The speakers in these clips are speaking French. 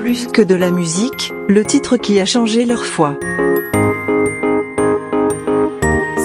Plus que de la musique, le titre qui a changé leur foi.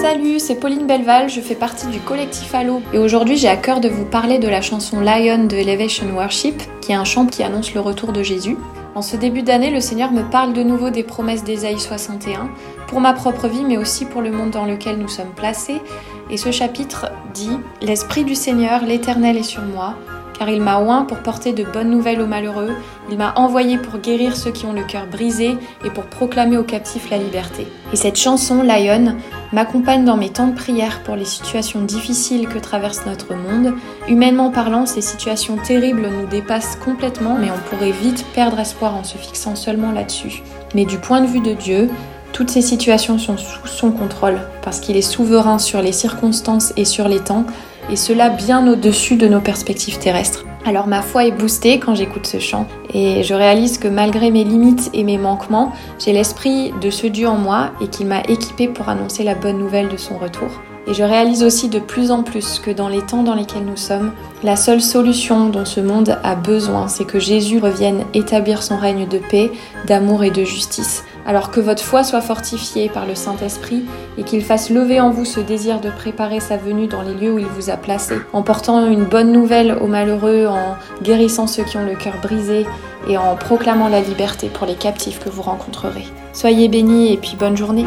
Salut, c'est Pauline Belval, je fais partie du collectif Allo et aujourd'hui j'ai à cœur de vous parler de la chanson Lion de Elevation Worship, qui est un chant qui annonce le retour de Jésus. En ce début d'année, le Seigneur me parle de nouveau des promesses d'Ésaïe 61, pour ma propre vie, mais aussi pour le monde dans lequel nous sommes placés. Et ce chapitre dit L'Esprit du Seigneur, l'Éternel est sur moi, car il m'a oint pour porter de bonnes nouvelles aux malheureux, il m'a envoyé pour guérir ceux qui ont le cœur brisé et pour proclamer aux captifs la liberté. Et cette chanson, Lion, m'accompagne dans mes temps de prière pour les situations difficiles que traverse notre monde. Humainement parlant, ces situations terribles nous dépassent complètement, mais on pourrait vite perdre espoir en se fixant seulement là-dessus. Mais du point de vue de Dieu, toutes ces situations sont sous son contrôle, parce qu'il est souverain sur les circonstances et sur les temps, et cela bien au-dessus de nos perspectives terrestres. Alors ma foi est boostée quand j'écoute ce chant et je réalise que malgré mes limites et mes manquements, j'ai l'esprit de ce Dieu en moi et qu'il m'a équipé pour annoncer la bonne nouvelle de son retour. Et je réalise aussi de plus en plus que dans les temps dans lesquels nous sommes, la seule solution dont ce monde a besoin, c'est que Jésus revienne établir son règne de paix, d'amour et de justice alors que votre foi soit fortifiée par le Saint-Esprit et qu'il fasse lever en vous ce désir de préparer sa venue dans les lieux où il vous a placé, en portant une bonne nouvelle aux malheureux, en guérissant ceux qui ont le cœur brisé et en proclamant la liberté pour les captifs que vous rencontrerez. Soyez bénis et puis bonne journée.